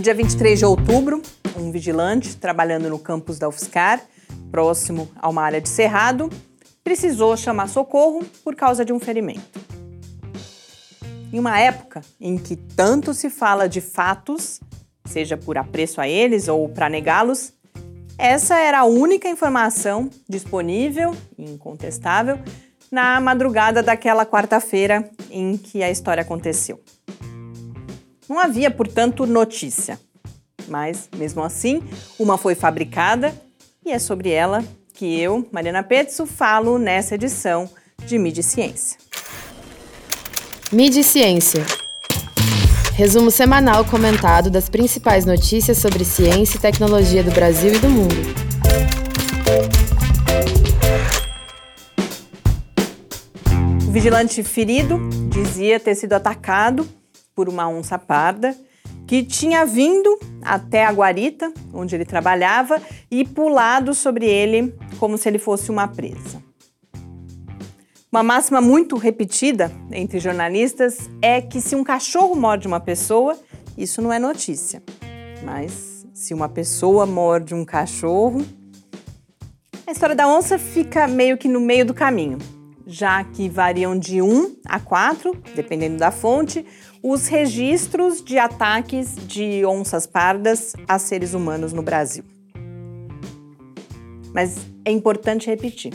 No dia 23 de outubro, um vigilante trabalhando no campus da UFSCar, próximo a uma área de cerrado, precisou chamar socorro por causa de um ferimento. Em uma época em que tanto se fala de fatos, seja por apreço a eles ou para negá-los, essa era a única informação disponível e incontestável na madrugada daquela quarta-feira em que a história aconteceu. Não havia, portanto, notícia. Mas, mesmo assim, uma foi fabricada e é sobre ela que eu, Mariana Petzo, falo nessa edição de Mídia e Ciência. Mídia e Ciência. Resumo semanal comentado das principais notícias sobre ciência e tecnologia do Brasil e do mundo. O vigilante ferido dizia ter sido atacado por uma onça parda que tinha vindo até a guarita, onde ele trabalhava, e pulado sobre ele como se ele fosse uma presa. Uma máxima muito repetida entre jornalistas é que se um cachorro morde uma pessoa, isso não é notícia. Mas se uma pessoa morde um cachorro, a história da onça fica meio que no meio do caminho, já que variam de 1 a 4, dependendo da fonte, os registros de ataques de onças pardas a seres humanos no Brasil. Mas é importante repetir.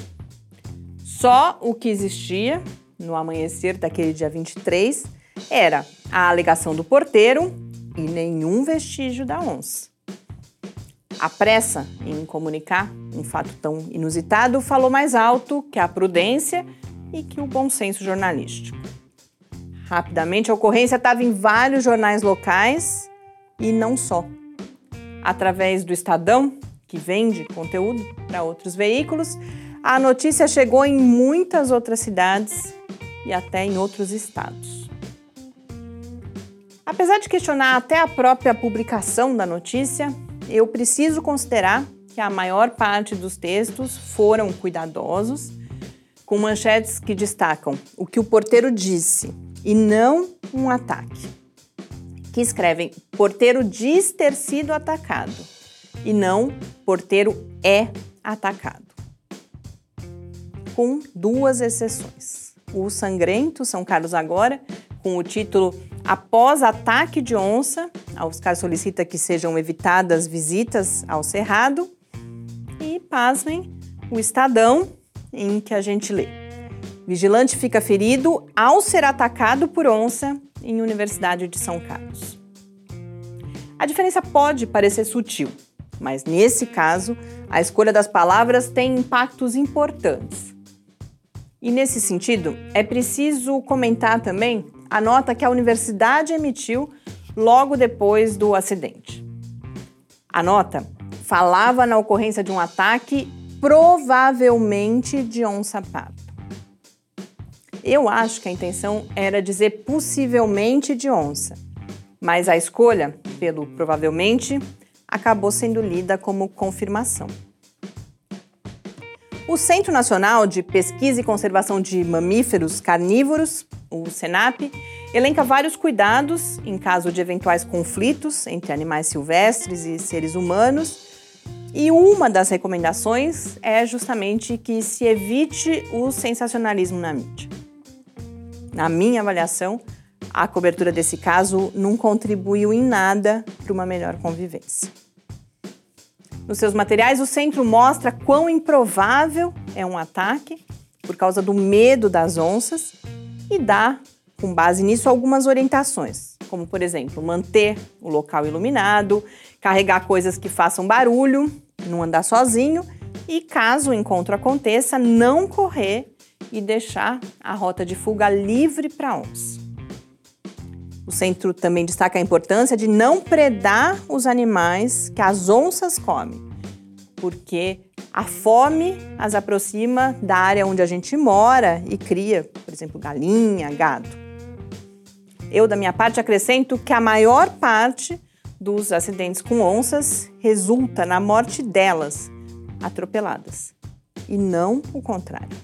Só o que existia no amanhecer daquele dia 23 era a alegação do porteiro e nenhum vestígio da onça. A pressa em comunicar um fato tão inusitado falou mais alto que a prudência e que o bom senso jornalístico. Rapidamente, a ocorrência estava em vários jornais locais e não só. Através do Estadão, que vende conteúdo para outros veículos, a notícia chegou em muitas outras cidades e até em outros estados. Apesar de questionar até a própria publicação da notícia, eu preciso considerar que a maior parte dos textos foram cuidadosos, com manchetes que destacam o que o porteiro disse e não um ataque. Que escrevem: porteiro diz ter sido atacado e não porteiro é atacado. Com duas exceções. O Sangrento, São Carlos Agora, com o título Após ataque de onça, a UFSCar solicita que sejam evitadas visitas ao Cerrado. E, pasmem, o Estadão, em que a gente lê. Vigilante fica ferido ao ser atacado por onça em Universidade de São Carlos. A diferença pode parecer sutil, mas nesse caso, a escolha das palavras tem impactos importantes. E nesse sentido, é preciso comentar também a nota que a universidade emitiu logo depois do acidente. A nota falava na ocorrência de um ataque provavelmente de onça-parda. Eu acho que a intenção era dizer possivelmente de onça, mas a escolha pelo provavelmente acabou sendo lida como confirmação. O Centro Nacional de Pesquisa e Conservação de Mamíferos Carnívoros, o SENAP, elenca vários cuidados em caso de eventuais conflitos entre animais silvestres e seres humanos. E uma das recomendações é justamente que se evite o sensacionalismo na mídia. Na minha avaliação, a cobertura desse caso não contribuiu em nada para uma melhor convivência. Nos seus materiais, o centro mostra quão improvável é um ataque por causa do medo das onças e dá, com base nisso, algumas orientações, como, por exemplo, manter o local iluminado, carregar coisas que façam barulho, não andar sozinho e, caso o encontro aconteça, não correr e deixar a rota de fuga livre para onça. O centro também destaca a importância de não predar os animais que as onças comem, porque a fome as aproxima da área onde a gente mora e cria, por exemplo, galinha, gado. Eu, da minha parte, acrescento que a maior parte dos acidentes com onças resulta na morte delas, atropeladas, e não o contrário.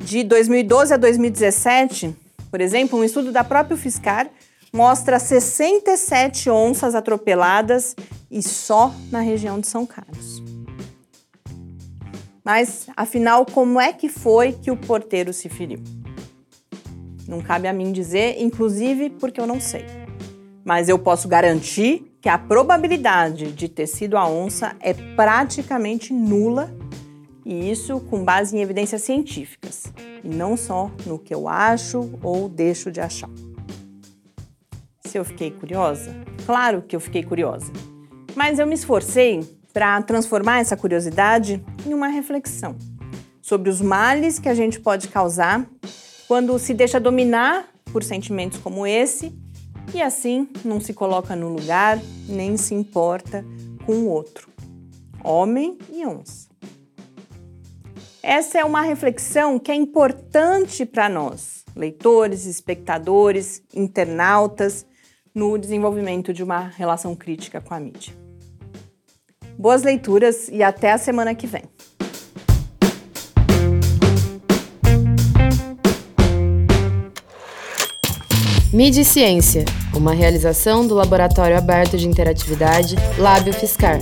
De 2012 a 2017, por exemplo, um estudo da própria UFSCar mostra 67 onças atropeladas e só na região de São Carlos. Mas, afinal, como é que foi que o porteiro se feriu? Não cabe a mim dizer, inclusive porque eu não sei. Mas eu posso garantir que a probabilidade de ter sido a onça é praticamente nula, e isso com base em evidências científicas, e não só no que eu acho ou deixo de achar. Se eu fiquei curiosa? Claro que eu fiquei curiosa. Mas eu me esforcei para transformar essa curiosidade em uma reflexão sobre os males que a gente pode causar quando se deixa dominar por sentimentos como esse e assim não se coloca no lugar nem se importa com o outro, homem e onça. Essa é uma reflexão que é importante para nós, leitores, espectadores, internautas, no desenvolvimento de uma relação crítica com a mídia. Boas leituras e até a semana que vem. Mídia e Ciência, uma realização do Laboratório Aberto de Interatividade Lábio Fiscar.